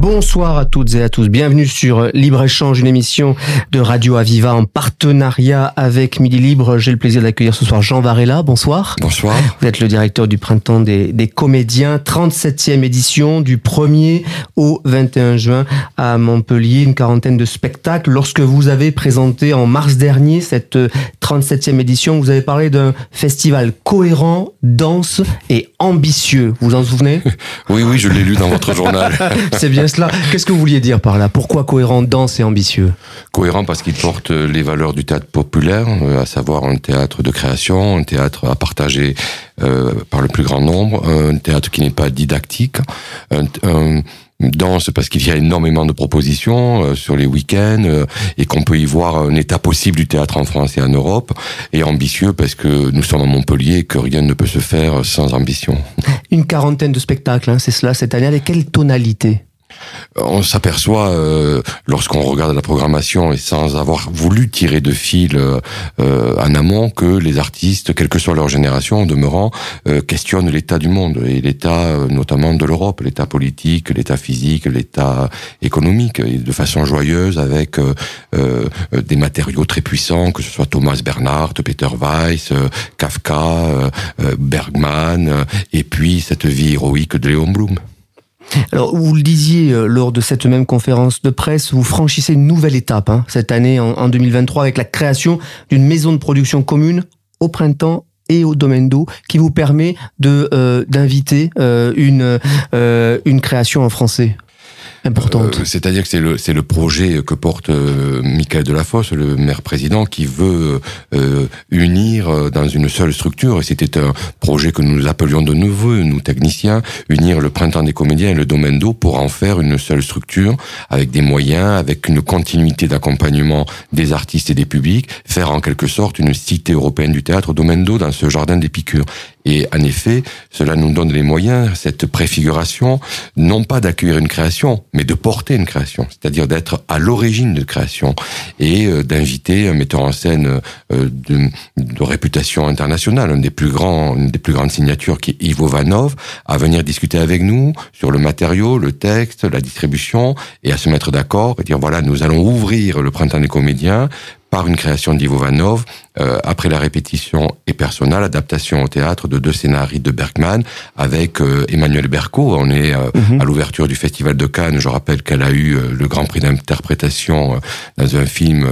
Bonsoir à toutes et à tous. Bienvenue sur Libre Échange, une émission de Radio Aviva en partenariat avec Midi Libre. J'ai le plaisir d'accueillir ce soir Jean Varela. Bonsoir. Bonsoir. Vous êtes le directeur du Printemps des, des comédiens. 37e édition du 1er au 21 juin à Montpellier. Une quarantaine de spectacles. Lorsque vous avez présenté en mars dernier cette 37e édition, vous avez parlé d'un festival cohérent, dense et ambitieux. Vous en souvenez? Oui, oui, je l'ai lu dans votre journal. C'est bien Qu'est-ce que vous vouliez dire par là? Pourquoi cohérent, dense et ambitieux? Cohérent parce qu'il porte les valeurs du théâtre populaire, euh, à savoir un théâtre de création, un théâtre à partager euh, par le plus grand nombre, un théâtre qui n'est pas didactique, un, un dense parce qu'il y a énormément de propositions euh, sur les week-ends euh, et qu'on peut y voir un état possible du théâtre en France et en Europe et ambitieux parce que nous sommes à Montpellier et que rien ne peut se faire sans ambition. Une quarantaine de spectacles, hein, c'est cela cette année. Avec quelle tonalité? On s'aperçoit euh, lorsqu'on regarde la programmation et sans avoir voulu tirer de fil euh, en amont que les artistes, quelle que soit leur génération, en demeurant, euh, questionnent l'état du monde et l'état euh, notamment de l'Europe, l'état politique, l'état physique, l'état économique, de façon joyeuse avec euh, des matériaux très puissants, que ce soit Thomas Bernhardt, Peter Weiss, Kafka, Bergman, et puis cette vie héroïque de Léon Blum. Alors, vous le disiez euh, lors de cette même conférence de presse, vous franchissez une nouvelle étape hein, cette année, en, en 2023, avec la création d'une maison de production commune au printemps et au domaine d'eau qui vous permet de euh, d'inviter euh, une une création en français Euh, C'est-à-dire que c'est le projet que porte euh, Michael Delafosse, le maire président, qui veut euh, unir euh, dans une seule structure. Et c'était un projet que nous appelions de nouveau, nous techniciens, unir le printemps des comédiens et le domaine d'eau pour en faire une seule structure avec des moyens, avec une continuité d'accompagnement des artistes et des publics, faire en quelque sorte une cité européenne du théâtre domaine d'eau dans ce jardin d'Épicure. Et en effet, cela nous donne les moyens, cette préfiguration, non pas d'accueillir une création, mais de porter une création, c'est-à-dire d'être à l'origine de création et euh, d'inviter un metteur en scène euh, de, de, réputation internationale, un des plus grands, une des plus grandes signatures qui est Ivo Vanov, à venir discuter avec nous sur le matériau, le texte, la distribution et à se mettre d'accord et dire voilà, nous allons ouvrir le printemps des comédiens par une création d'Ivo Vanov, euh, après la répétition et personnelle, adaptation au théâtre de deux scénarios de Bergman avec euh, Emmanuel Berco. On est euh, mm -hmm. à l'ouverture du Festival de Cannes. Je rappelle qu'elle a eu le Grand Prix d'interprétation dans un film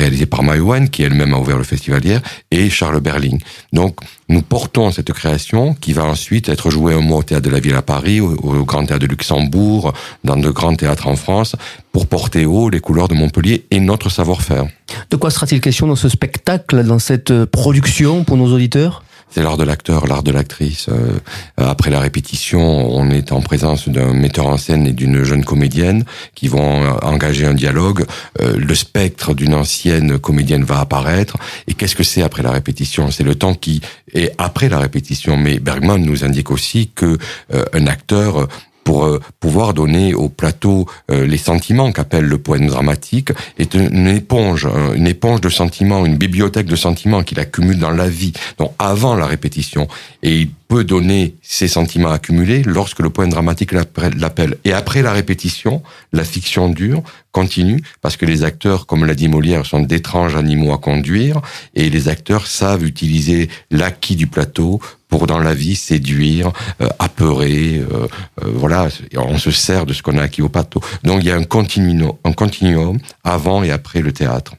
réalisé par Maïwan, qui elle-même a ouvert le festival hier, et Charles Berling. Donc, nous portons cette création qui va ensuite être jouée un mois au Théâtre de la Ville à Paris, au, au Grand Théâtre de Luxembourg, dans de grands théâtres en France, pour porter haut les couleurs de Montpellier et notre savoir-faire. De quoi sera-t-il question dans ce spectacle, dans cette production pour nos auditeurs? C'est l'art de l'acteur, l'art de l'actrice. Euh, après la répétition, on est en présence d'un metteur en scène et d'une jeune comédienne qui vont engager un dialogue. Euh, le spectre d'une ancienne comédienne va apparaître. Et qu'est-ce que c'est après la répétition? C'est le temps qui est après la répétition. Mais Bergman nous indique aussi que euh, un acteur pour euh, pouvoir donner au plateau euh, les sentiments qu'appelle le poème dramatique est une éponge, une éponge de sentiments, une bibliothèque de sentiments qu'il accumule dans la vie, donc avant la répétition. Et peut donner ces sentiments accumulés lorsque le poème dramatique l'appelle. Et après la répétition, la fiction dure, continue, parce que les acteurs, comme l'a dit Molière, sont d'étranges animaux à conduire, et les acteurs savent utiliser l'acquis du plateau pour dans la vie séduire, euh, apeurer, euh, euh, voilà, on se sert de ce qu'on a acquis au plateau. Donc il y a un continuum, un continuum avant et après le théâtre.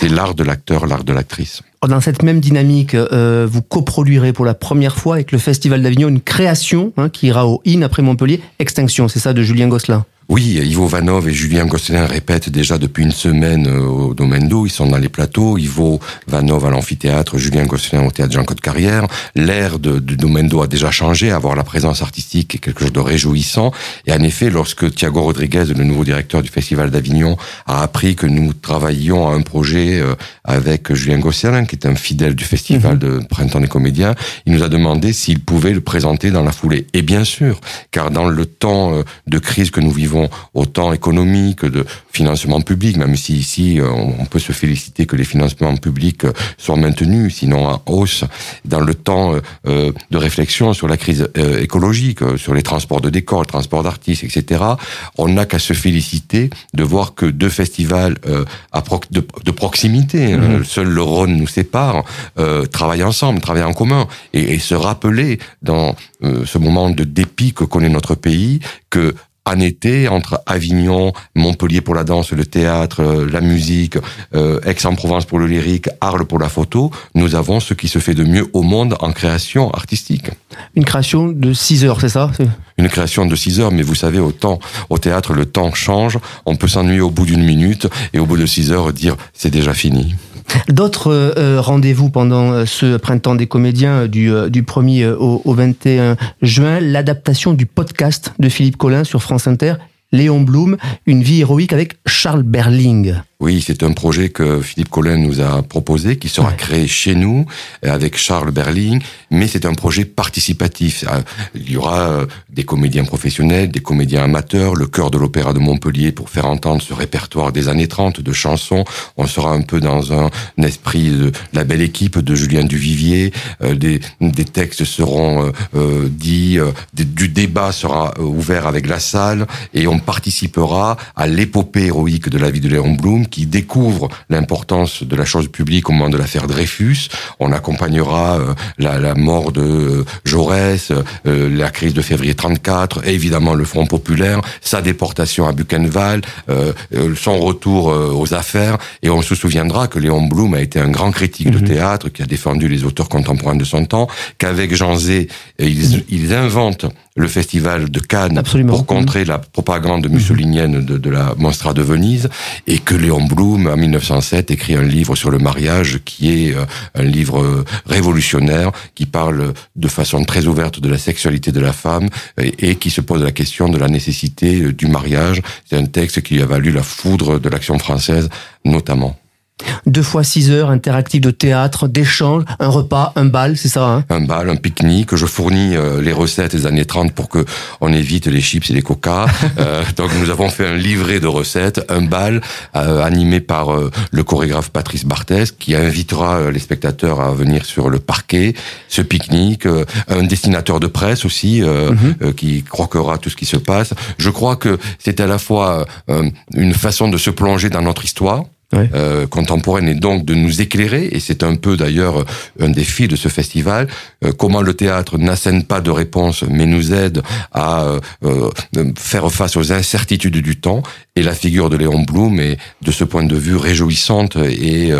C'est l'art de l'acteur, l'art de l'actrice. Dans cette même dynamique, euh, vous coproduirez pour la première fois avec le Festival d'Avignon une création hein, qui ira au IN après Montpellier, Extinction, c'est ça, de Julien Gosselin? Oui, Ivo Vanov et Julien Gosselin répètent déjà depuis une semaine au domaine d'eau. Ils sont dans les plateaux. Ivo Vanov à l'amphithéâtre, Julien Gosselin au théâtre Jean-Claude Carrière. L'air du domaine d'eau a déjà changé. Avoir la présence artistique est quelque chose de réjouissant. Et en effet, lorsque Thiago Rodriguez, le nouveau directeur du Festival d'Avignon, a appris que nous travaillions à un projet avec Julien Gosselin, qui est un fidèle du Festival mmh. de Printemps des Comédiens, il nous a demandé s'il pouvait le présenter dans la foulée. Et bien sûr, car dans le temps de crise que nous vivons, vont autant économiques, de financement public, même si ici on peut se féliciter que les financements publics soient maintenus, sinon en hausse, dans le temps de réflexion sur la crise écologique, sur les transports de décors, les transports d'artistes, etc. On n'a qu'à se féliciter de voir que deux festivals de, proximité, mmh. seul le Rhône nous sépare, travaillent ensemble, travaillent en commun, et se rappeler dans ce moment de dépit que connaît notre pays que en été, entre Avignon, Montpellier pour la danse, le théâtre, euh, la musique, euh, Aix-en-Provence pour le lyrique, Arles pour la photo, nous avons ce qui se fait de mieux au monde en création artistique. Une création de 6 heures, c'est ça? Une création de 6 heures, mais vous savez, au, au théâtre, le temps change, on peut s'ennuyer au bout d'une minute, et au bout de 6 heures, dire c'est déjà fini. D'autres euh, rendez-vous pendant euh, ce printemps des comédiens du, euh, du 1er au, au 21 juin, l'adaptation du podcast de Philippe Collin sur France Inter, Léon Blum, Une vie héroïque avec Charles Berling. Oui, c'est un projet que Philippe Collin nous a proposé, qui sera créé chez nous avec Charles Berling, mais c'est un projet participatif. Il y aura euh, des comédiens professionnels, des comédiens amateurs, le chœur de l'Opéra de Montpellier pour faire entendre ce répertoire des années 30 de chansons. On sera un peu dans un, esprit de la belle équipe de Julien Duvivier. Euh, des, des textes seront euh, dits, du débat sera ouvert avec la salle et on participera à l'épopée héroïque de la vie de Léon Blum qui découvre l'importance de la chose publique au moment de l'affaire Dreyfus. On accompagnera euh, la, la, mort de euh, Jaurès, euh, la crise de février 34, évidemment le Front populaire, sa déportation à Buchenwald, son retour aux affaires. Et on se souviendra que Léon Blum a été un grand critique de mhm. théâtre, qui a défendu les auteurs contemporains de son temps, qu'avec Jean Zé, ils, ils inventent le festival de Cannes pour contrer la propagande mussolinienne de, de, la Monstra de Venise, et que Léon Blum, en 1907, écrit un livre sur le mariage qui est euh, un livre euh, révolutionnaire, qui parle de façon très ouverte de la sexualité de la femme, et, et qui se pose la question de la nécessité euh, du mariage. C'est un texte qui a valu la foudre de l'action française, notamment. Deux fois six heures interactif de théâtre, d'échange, un repas, un bal, c'est ça hein Un bal, un pique-nique. Je fournis euh, les recettes des années 30 pour que on évite les chips et les coca. euh, donc nous avons fait un livret de recettes, un bal euh, animé par euh, le chorégraphe Patrice Barthès qui invitera les spectateurs à venir sur le parquet. Ce pique-nique, un dessinateur de presse aussi mhm. qui croquera tout ce qui se passe. Je crois que c'est à la fois une façon de se plonger dans notre histoire euh, contemporaine et donc de nous éclairer, et c'est un peu d'ailleurs un défi de ce festival, euh, comment le théâtre n'assène pas de réponse mais nous aide à euh, faire face aux incertitudes du temps, et la figure de Léon Blum est de ce point de vue réjouissante et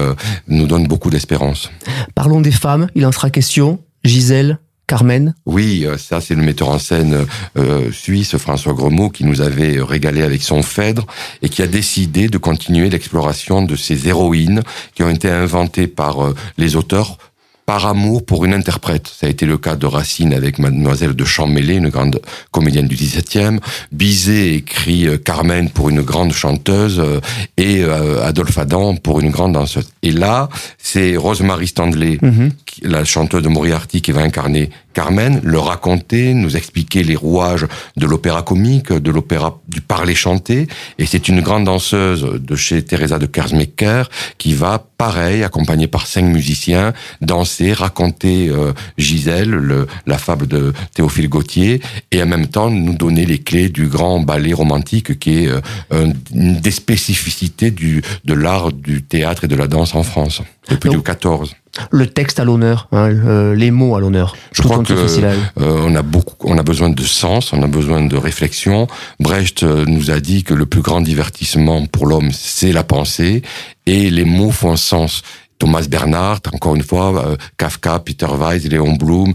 nous donne beaucoup d'espérance. Parlons des femmes, il en sera question. Gisèle, Carmen Oui, euh, ça c'est le metteur en scène euh, suisse François Gremaud qui nous avait régalé avec son Phèdre et qui a décidé de continuer l'exploration de ces héroïnes qui ont été inventées par euh, les auteurs par amour pour une interprète. Ça a été le cas de Racine avec Mademoiselle de Champmélé, une grande comédienne du XVIIe. Bizet écrit euh, Carmen pour une grande chanteuse euh, et euh, Adolphe Adam pour une grande danseuse. Et là, c'est Rosemary Standley, mhm. La chanteuse de Moriarty, qui va incarner Carmen, le raconter, nous expliquer les rouages de l'opéra comique, de l'opéra du parler chanté. Et c'est une grande danseuse de chez Teresa de Kersmaker qui va, pareil, accompagnée par cinq musiciens, danser, raconter euh, Gisèle, le, la fable de Théophile Gautier, et en même temps nous donner les clés du grand ballet romantique qui est euh, une des spécificités du, de l'art du théâtre et de la danse en France depuis le 14 le texte à l'honneur, hein, euh, les mots à l'honneur. Je crois que euh, on a beaucoup, on a besoin de sens, on a besoin de réflexion. Brecht euh, nous a dit que le plus grand divertissement pour l'homme, c'est la pensée, et les mots font sens. Thomas Bernard, encore une fois, Kafka, Peter Weiss, Léon Blum,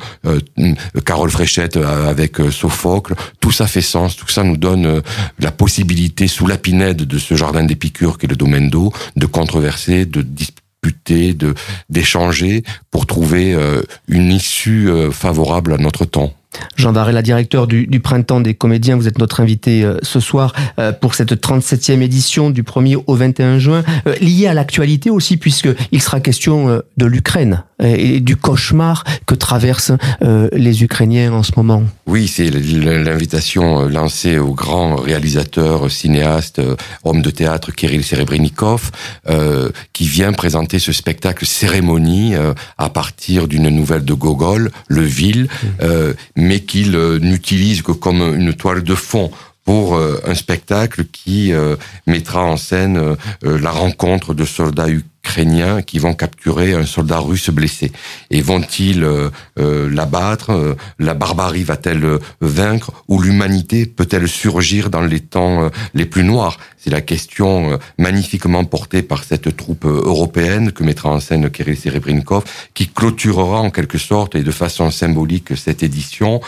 Carole Fréchette avec Sophocle, tout ça fait sens, tout ça nous donne la possibilité, sous la pinède de ce jardin d'Épicure qui est le domaine d'eau, de controverser, de disputer de d'échanger pour trouver euh, une issue euh, favorable à notre temps. Jean la directeur du, du, Printemps des comédiens, vous êtes notre invité euh, ce soir pour cette 37e édition du 1er au 21 juin, liée à l'actualité aussi, puisqu'il sera question de l'Ukraine et du cauchemar que traversent les Ukrainiens en ce moment. Oui, c'est l'invitation lancée au grand réalisateur, cinéaste, homme de théâtre Kirill Serebrennikov, qui vient présenter ce spectacle cérémonie à partir d'une nouvelle de Gogol, Le Ville, mmh. mais qu'il n'utilise que comme une toile de fond pour euh, un spectacle qui euh, mettra en scène euh, la rencontre de soldats ukrainiens qui vont capturer un soldat russe blessé. Et vont-ils l'abattre La barbarie va-t-elle vaincre Ou l'humanité peut-elle surgir dans les temps les plus noirs? C'est la question magnifiquement portée par cette troupe européenne que mettra en scène Kirill Serebrennikov, qui clôturera en quelque sorte et de façon symbolique cette édition,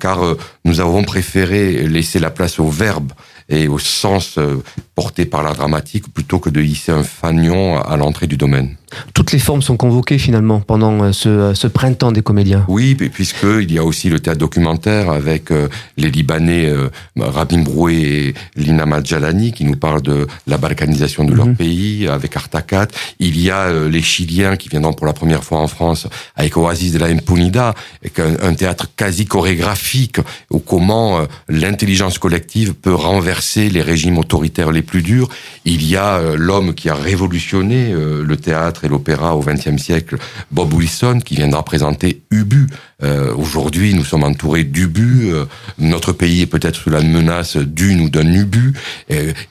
car nous avons préféré laisser la place au verbe et au sens euh, porté par la dramatique plutôt que de hisser un fanion à l'entrée du domaine. Toutes les formes sont convoquées finalement pendant euh, euh, ce, printemps des comédiens. Oui, puisqu'il y a aussi le théâtre documentaire avec les Libanais Rabin Broué et Lina Madjalani qui nous parlent de la balkanisation de leur mhm. pays avec Artacat. Il y a les Chiliens qui viendront pour la première fois en France avec Oasis de la Impunida, avec un, théâtre quasi chorégraphique où comment l'intelligence collective peut renverser les régimes autoritaires les plus durs. Il y a euh, l'homme qui a révolutionné euh, le théâtre l'opéra au XXe siècle, Bob Wilson, qui viendra présenter Ubu. Euh, aujourd'hui, nous sommes entourés d'Ubu. notre pays est peut-être sous la menace d'une ou d'un Ubu.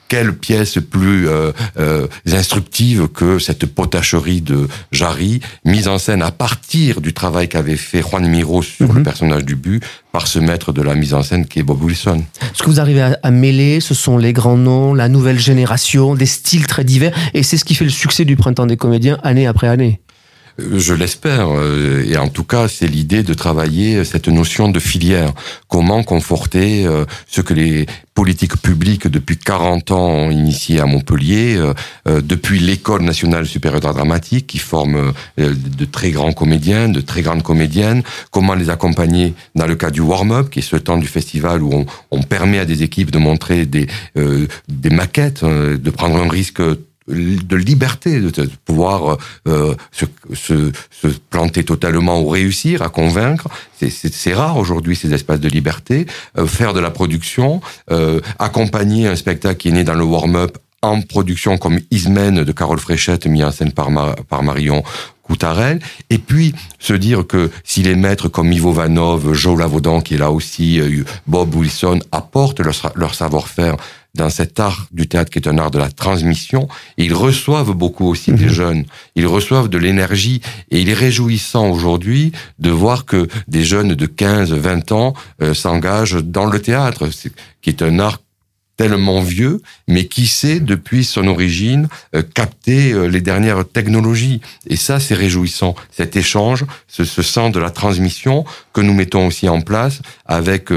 quelle pièce plus instructive que cette potacherie de Jarry, mise en scène à partir du travail qu'avait fait Juan Miro sur le mhm. personnage d'Ubu, par ce maître de la mise en scène qui est Bob Wilson. Ce que vous arrivez à, mêler, ce sont les grands noms, la nouvelle génération, des styles très divers, et c'est ce qui fait le succès du Printemps des comédiens année après année. Euh, je l'espère, euh, et en tout cas, c'est l'idée de travailler cette notion de filière. Comment conforter euh, ce que les politiques publiques depuis 40 ans ont initié à Montpellier, depuis l'École nationale supérieure d'art dramatique, qui forme de très grands comédiens, de très grandes comédiennes. Comment les accompagner dans le cas du warm-up, qui est ce temps du festival où on, on permet à des équipes de montrer des, des maquettes, de prendre un risque de liberté, de, pouvoir euh, se, se, se, planter totalement ou réussir à convaincre. C'est rare aujourd'hui ces espaces de liberté. Euh, faire de la production, euh, accompagner un spectacle qui est né dans le warm-up en production comme Ismène de Carole Fréchette, mis en scène par, Marion Coutarel, et puis se dire que si les maîtres comme Ivo Vanov, Joe Lavaudan qui est là aussi, euh, Bob Wilson apportent leur savoir-faire dans cet art du théâtre qui est un art de la transmission. ils reçoivent beaucoup aussi des mhm. jeunes. Ils reçoivent de l'énergie. Et il est réjouissant aujourd'hui de voir que des jeunes de 15, 20 ans euh, s'engagent dans le théâtre, qui est un art tellement vieux, mais qui sait, depuis son origine, euh, capter euh, les dernières technologies. Et ça, c'est réjouissant. Cet échange, ce, ce sens de la transmission que nous mettons aussi en place avec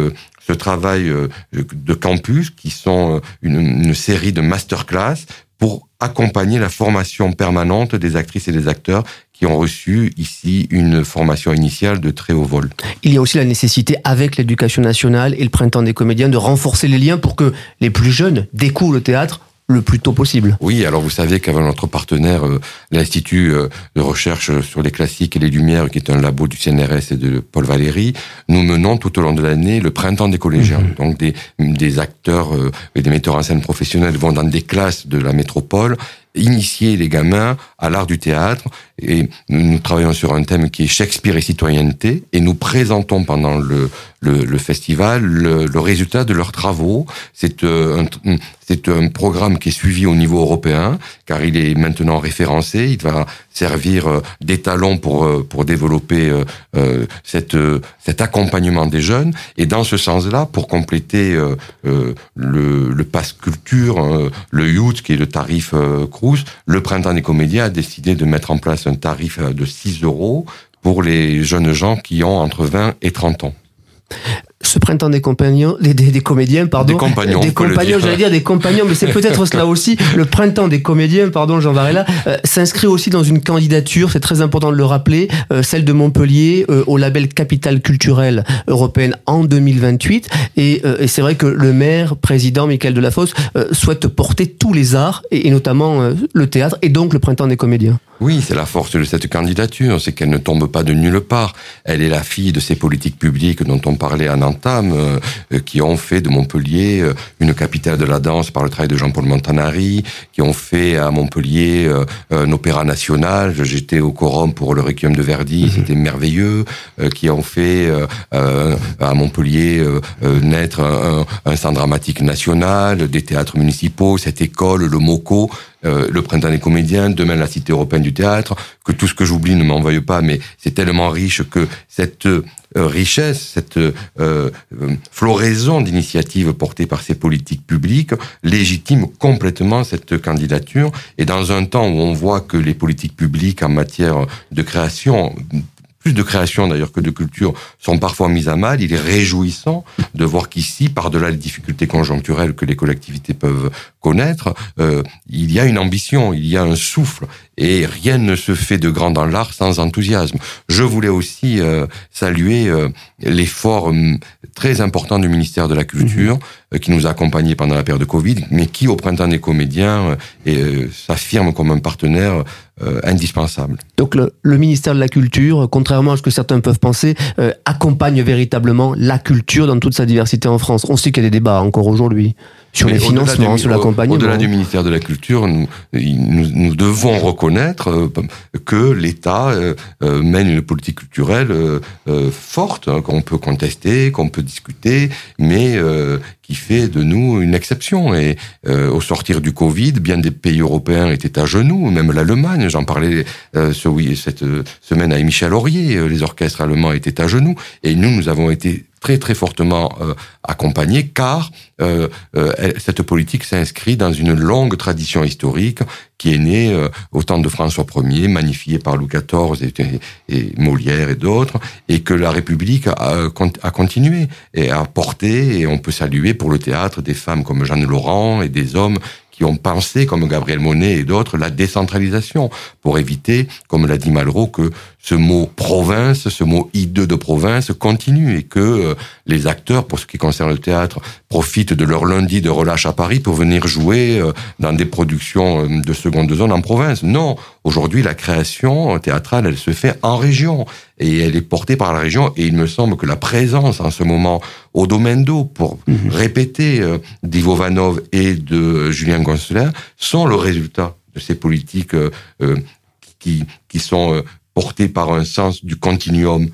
ce travail euh, de campus qui sont euh, une, une série de masterclass pour accompagner la formation permanente des actrices et des acteurs qui ont reçu ici une formation initiale de très haut vol. Il y a aussi la nécessité, avec l'éducation nationale et le printemps des comédiens, de renforcer les liens pour que les plus jeunes découvrent le théâtre le plus tôt possible. Oui, alors vous savez qu'avant notre partenaire, euh, l'Institut euh, de recherche sur les classiques et les lumières, qui est un labo du CNRS et de Paul Valéry, nous menons tout au long de l'année le printemps des collégiens. Mhm. Donc des, des acteurs euh, et des metteurs en scène professionnels vont dans des classes de la métropole initier les gamins à l'art du théâtre. Et nous travaillons sur un thème qui est Shakespeare et citoyenneté. Et nous présentons pendant le, le, le festival le, le, résultat de leurs travaux. C'est euh, un, c'est un programme qui est suivi au niveau européen, car il est maintenant référencé. Il va servir euh, d'étalon pour euh, pour développer cette cet accompagnement des jeunes. Et dans ce sens-là, pour compléter le, le pass culture, le youth qui est le tarif Crous, le printemps des comédiens a décidé de mettre en place un tarif de 6 euros pour les jeunes gens qui ont entre 20 et 30 ans ce printemps des compagnons, des, des, comédiens, pardon. Des compagnons. Des compagnons, j'allais dire des compagnons, mais c'est peut-être cela aussi. Le printemps des comédiens, pardon, Jean Varela, euh, s'inscrit aussi dans une candidature, c'est très important de le rappeler, euh, celle de Montpellier euh, au label Capitale culturelle européenne en 2028. Et, et c'est vrai que le maire, président Michael Delafosse, souhaite porter tous les arts, et, et notamment le théâtre, et donc le printemps des comédiens. Oui, c'est la force de cette candidature, c'est qu'elle ne tombe pas de nulle part. Elle est la fille de ces politiques publiques dont on parlait en entame, euh, qui ont fait de Montpellier euh, une capitale de la danse par le travail de Jean-Paul Montanari, qui ont fait à Montpellier euh, un opéra national. J'étais au Corum pour le Requiem de Verdi, mhm. c'était merveilleux. qui ont fait à Montpellier naître un, un centre dramatique national, des théâtres municipaux, cette école, le MOCO. Euh, le printemps des comédiens, demain la Cité européenne du théâtre, que tout ce que j'oublie ne m'en veuille pas, mais c'est tellement riche que cette euh, richesse, cette euh, floraison d'initiatives portées par ces politiques publiques légitime complètement cette candidature. Et dans un temps où on voit que les politiques publiques en matière de création de création d'ailleurs que de culture sont parfois mises à mal. Il est réjouissant de voir qu'ici, par-delà les difficultés conjoncturelles que les collectivités peuvent connaître, euh, il y a une ambition, il y a un souffle, et rien ne se fait de grand dans l'art sans enthousiasme. Je voulais aussi euh, saluer euh, l'effort hum, très important du ministère de la Culture, mhm. euh, qui nous a accompagnés pendant la période de Covid, mais qui, au printemps des comédiens, s'affirme comme un partenaire indispensable. Donc le, le, ministère de la Culture, contrairement à ce que certains peuvent penser, accompagne véritablement la culture dans toute sa diversité en France. On sait qu'il y a des débats encore aujourd'hui sur les financements, sur l'accompagnement. Au-delà du ministère de la Culture, nous, nous, devons reconnaître euh, que l'État euh, euh, mène une politique culturelle forte, hein, qu'on peut contester, qu'on peut discuter, mais qui fait de nous une exception. Et au sortir du Covid, bien des pays européens étaient à genoux, même l'Allemagne. J'en parlais ce, oui, cette semaine avec Michel Aurier. Les orchestres allemands étaient à genoux, et nous, nous avons été très très fortement euh, accompagnée car euh, euh, cette politique s'inscrit dans une longue tradition historique qui est née au temps de François Ier, magnifiée par Louis XIV et, et Molière et d'autres, et que la République a, a, continué et a porté, et on peut saluer pour le théâtre des femmes comme Jeanne Laurent et des hommes qui ont pensé, comme Gabriel Monet et d'autres, la décentralisation pour éviter, comme l'a dit Malraux, que ce mot province, ce mot hideux de province continue et que euh, les acteurs, pour ce qui concerne le théâtre, profitent de leur lundi de relâche à Paris pour venir jouer euh, dans des productions euh, de seconde zone en province. Non, aujourd'hui la création théâtrale, elle se fait en région et elle est portée par la région et il me semble que la présence en ce moment au domaine d'eau, pour mhm. répéter d'Ivo Vanov et de Julien Gonceler, sont le résultat de ces politiques qui, qui sont porté par un sens du continuum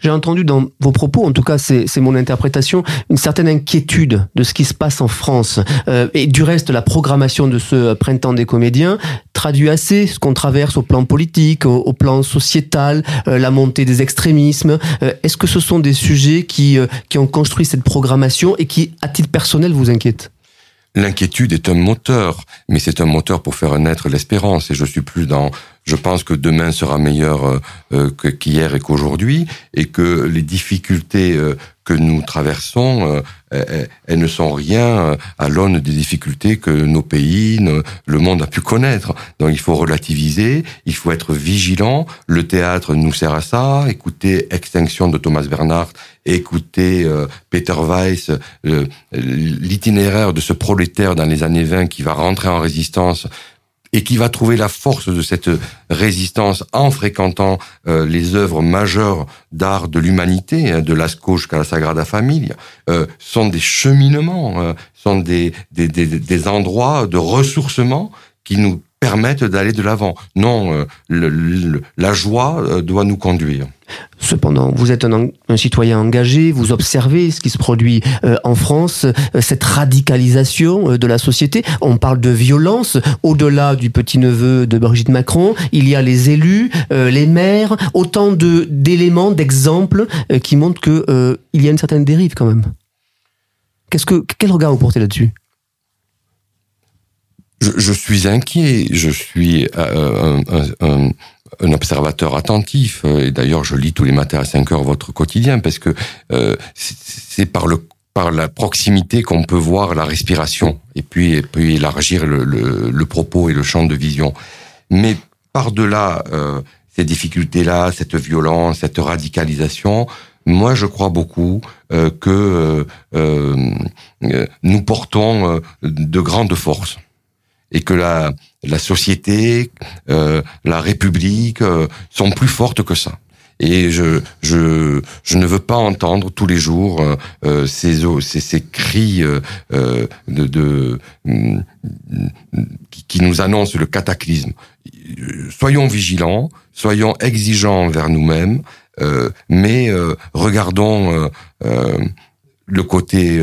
j'ai entendu dans vos propos, en tout cas c'est mon interprétation, une certaine inquiétude de ce qui se passe en France. Euh, et du reste, la programmation de ce printemps des comédiens traduit assez ce qu'on traverse au plan politique, au, plan sociétal, euh, la montée des extrémismes. Euh, est-ce que ce sont des sujets qui, qui ont construit cette programmation et qui, à titre personnel, vous inquiètent? L'inquiétude est un moteur, mais c'est un moteur pour faire naître l'espérance. Et je suis plus dans je pense que demain sera meilleur euh, euh, qu'hier et qu'aujourd'hui, et que les difficultés euh, que nous traversons, elles, ne sont rien à l'aune des difficultés que nos pays, le monde a pu connaître. Donc il faut relativiser, il faut être vigilant. Le théâtre nous sert à ça. Écoutez Extinction de Thomas Bernhardt, écoutez Peter Weiss, l'itinéraire de ce prolétaire dans les années 20 qui va rentrer en résistance et qui va trouver la force de cette résistance en fréquentant euh, les œuvres majeures d'art de l'humanité, hein, de Lascaux jusqu'à la Sagrada Familia, euh, sont des cheminements, euh, sont des, des, des, des endroits de ressourcement qui nous permettent d'aller de l'avant. Non, euh, la joie euh, doit nous conduire. Cependant, vous êtes un, citoyen engagé, vous observez ce qui se produit euh, en France, cette radicalisation de la société. On parle de violence au-delà du petit-neveu de Brigitte Macron. Il y a les élus, les maires, autant de d'éléments, d'exemples qui montrent que il y a une certaine dérive quand même. Qu'est-ce que quel regard vous portez là-dessus? Je, suis inquiet, je suis euh, un, observateur attentif, et d'ailleurs je lis tous les matins à 5 heures votre quotidien, parce que euh, c'est par le par la proximité qu'on peut voir la respiration, et puis, et puis élargir le, le, propos et le champ de vision. Mais par-delà euh, ces difficultés-là, cette violence, cette radicalisation, moi, je crois beaucoup que nous portons de grandes forces et que la, la société, euh, la République euh, sont plus fortes que ça. Et je, je, je ne veux pas entendre tous les jours euh, ces, ces, ces cris de, de qui, qui nous annoncent le cataclysme. Soyons vigilants, soyons exigeants envers nous-mêmes, mais regardons le côté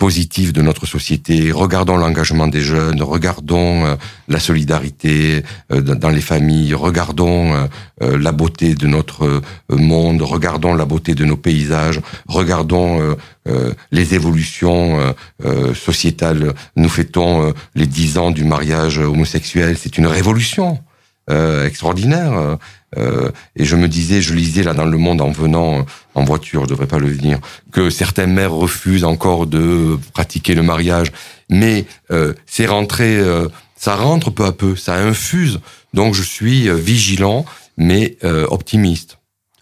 positif de notre société, regardons l'engagement des jeunes, regardons euh, la solidarité euh, dans les familles, regardons euh, la beauté de notre monde, regardons la beauté de nos paysages, regardons les évolutions sociétales. Nous fêtons les dix ans du mariage homosexuel, c'est une révolution. Extraordinaire. Euh, et je me disais, je lisais là dans le monde en venant en voiture, je devrais pas le dire, que certaines mères refusent encore de pratiquer le mariage. Mais euh, c'est rentré, euh, ça rentre peu à peu, ça infuse. Donc je suis vigilant, mais optimiste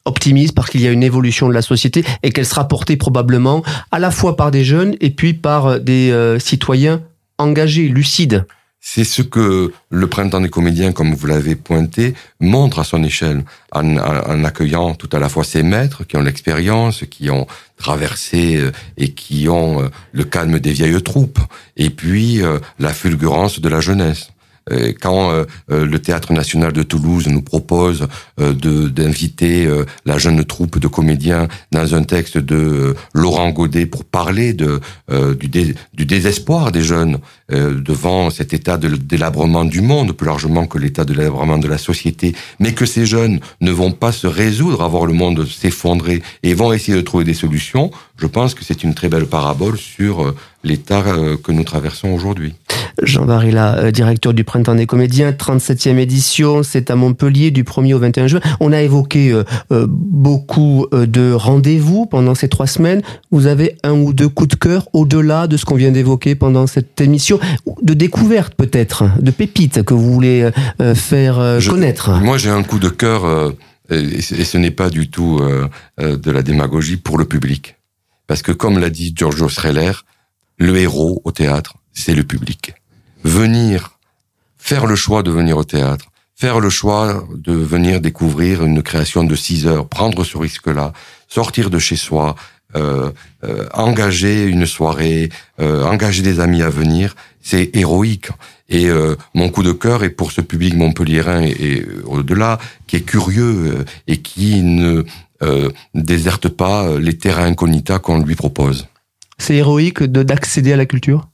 optimiste parce qu'il y a une évolution de la société et qu'elle sera portée probablement à la fois par des jeunes et puis par des citoyens engagés, lucides. C'est ce que le printemps des comédiens, comme vous l'avez pointé, montre à son échelle, en, accueillant tout à la fois ses maîtres qui ont l'expérience, qui ont traversé euh, et qui ont euh, le calme des vieilles troupes, et puis euh, la fulgurance de la jeunesse. Euh, quand euh, euh, le Théâtre national de Toulouse nous propose d'inviter la jeune troupe de comédiens dans un texte de Laurent Godet pour parler de du, du désespoir des jeunes devant cet état de délabrement du monde, plus largement que l'état de délabrement de la société, mais que ces jeunes ne vont pas se résoudre à voir le monde s'effondrer et vont essayer de trouver des solutions, je pense que c'est une très belle parabole sur l'état que nous traversons aujourd'hui. Jean Varela, euh, directeur du Printemps des Comédiens, 37e édition, c'est à Montpellier du 1er au 21 juin. On a évoqué euh, euh, beaucoup de rendez-vous pendant ces trois semaines. Vous avez un ou deux coups de cœur au-delà de ce qu'on vient d'évoquer pendant cette émission, de découverte peut-être, de pépites que vous voulez faire connaître. Moi j'ai un coup de cœur, et ce n'est pas du tout de la démagogie pour le public. Parce que comme l'a dit Giorgio Streller, le héros au théâtre, c'est le public venir, faire le choix de venir au théâtre, faire le choix de venir découvrir une création de six heures, prendre ce risque-là, sortir de chez soi, euh, euh, engager une soirée, euh, engager des amis à venir, c'est héroïque. Et mon coup de cœur est pour ce public montpelliérain et, et au-delà, qui est curieux et qui ne déserte pas les terrains incognita qu'on lui propose. C'est héroïque d'accéder à la culture?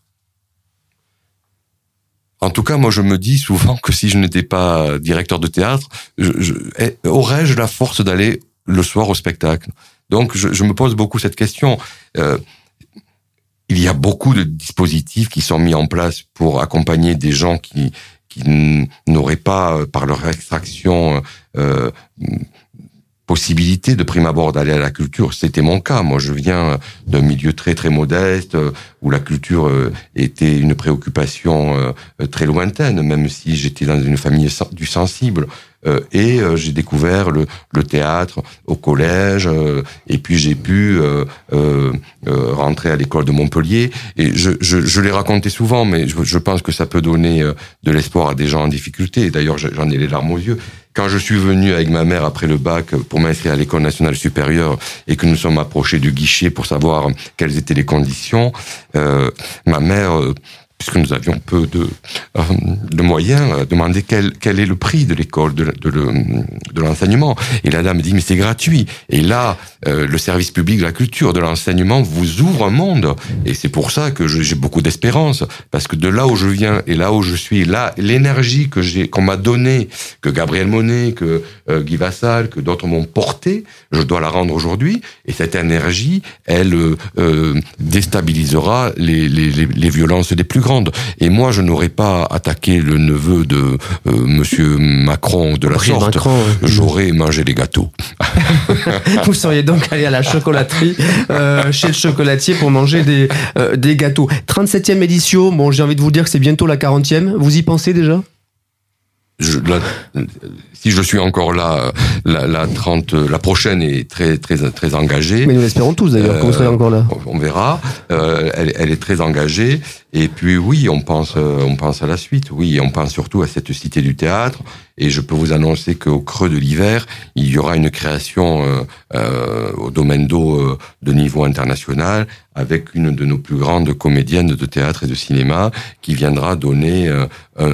En tout cas, moi, je me dis souvent que si je n'étais pas directeur de théâtre, eh, aurais-je la force d'aller le soir au spectacle? Donc, je, me pose beaucoup cette question. Euh, il y a beaucoup de dispositifs qui sont mis en place pour accompagner des gens qui, n'auraient pas, par leur extraction, euh, possibilité de prime abord d'aller à la culture. C'était mon cas. Moi, je viens d'un milieu très très modeste où la culture euh, était une préoccupation euh, très lointaine, même si j'étais dans une famille du sensible. Euh, et j'ai découvert le, le, théâtre au collège, et puis j'ai pu rentrer à l'école de Montpellier. Et je, je, je l'ai raconté souvent, mais je, je, pense que ça peut donner de l'espoir à des gens en difficulté. D'ailleurs, j'en ai les larmes aux yeux. Quand je suis venu avec ma mère après le bac pour m'inscrire à l'école nationale supérieure et que nous sommes approchés du guichet pour savoir quelles étaient les conditions, euh, ma mère euh, puisque nous avions peu de, euh, de moyens, euh, demander quel, quel est le prix de l'école, de, de, l'enseignement. Et la dame dit, mais c'est gratuit. Et là, euh, le service public de la culture, de l'enseignement vous ouvre un monde. Et c'est pour ça que j'ai beaucoup d'espérance. Parce que de là où je viens et là où je suis, là, l'énergie que j'ai, qu'on m'a donnée, que Gabriel Monet, que Guy Vassal, que d'autres m'ont porté, je dois la rendre aujourd'hui. Et cette énergie, elle déstabilisera les, les, les, les violences des plus grande. Et moi, je n'aurais pas attaqué le neveu de euh, Monsieur Macron de la sorte. J'aurais mangé des gâteaux. Vous seriez donc allé à la chocolaterie euh, chez le chocolatier pour manger des, euh, des gâteaux. 37e édition, bon, j'ai envie de vous dire que c'est bientôt la 40e. Vous y pensez déjà? Je, si je suis encore là, la, la 30, la prochaine est très très très engagée. Mais nous l'espérons tous d'ailleurs, euh, vous serez encore là? On verra. Euh, elle, elle, est très engagée Et puis oui, on pense, euh, on pense à la suite. Oui, on pense surtout à cette cité du théâtre. Et je peux vous annoncer qu'au creux de l'hiver, il y aura une création euh, euh, au domaine d'eau euh, de niveau international avec une de nos plus grandes comédiennes de théâtre et de cinéma qui viendra donner un,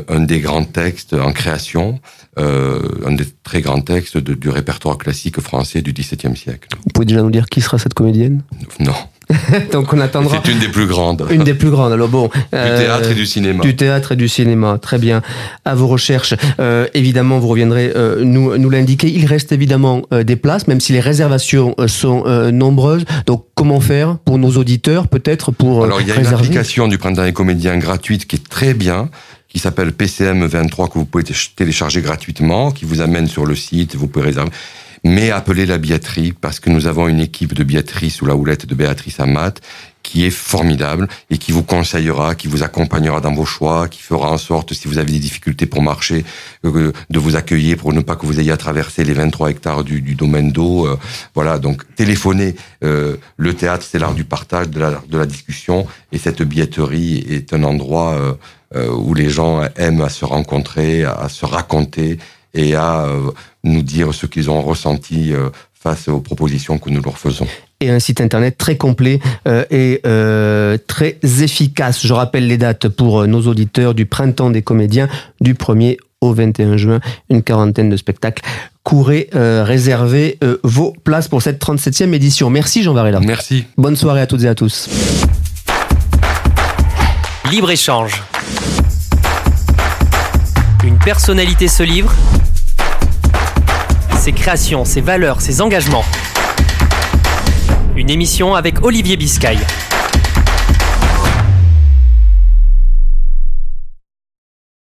un, des grands textes en création, un des très grands textes de, du répertoire classique français du XVIIe siècle. Vous pouvez déjà nous dire qui sera cette comédienne? Non. Donc on attendra. C'est une des plus grandes. Une des plus grandes. Alors bon. Du théâtre et du cinéma. Du théâtre et du cinéma. Très bien. À vos recherches. Euh, évidemment, vous reviendrez euh, nous, nous l'indiquer. Il reste évidemment euh, des places, même si les réservations euh, sont euh, nombreuses. Donc comment faire pour nos auditeurs, peut-être pour. Alors il y a réserver une application du Printemps des comédiens gratuite qui est très bien qui s'appelle PCM23 que vous pouvez télécharger gratuitement, qui vous amène sur le site, vous pouvez réserver mais appelez la billetterie parce que nous avons une équipe de billetterie sous la houlette de Béatrice Amat qui est formidable et qui vous conseillera, qui vous accompagnera dans vos choix, qui fera en sorte, si vous avez des difficultés pour marcher, euh, de vous accueillir pour ne pas que vous ayez à traverser les 23 hectares du, domaine d'eau. Euh, voilà, donc téléphonez. Euh, le théâtre, c'est l'art du partage, de la, discussion, et cette billetterie est un endroit où les gens aiment à se rencontrer, à se raconter et à nous dire ce qu'ils ont ressenti euh, face aux propositions que nous leur faisons. Et un site internet très complet euh, et euh, très efficace. Je rappelle les dates pour nos auditeurs du Printemps des comédiens du 1er au 21 juin, une quarantaine de spectacles. Courez, euh, réservez euh, vos places pour cette 37e édition. Merci Jean Varela. Merci. Bonne soirée à toutes et à tous. Libre-échange. Une personnalité se livre. Ses créations, ses valeurs, ses engagements. Une émission avec Olivier Biscay.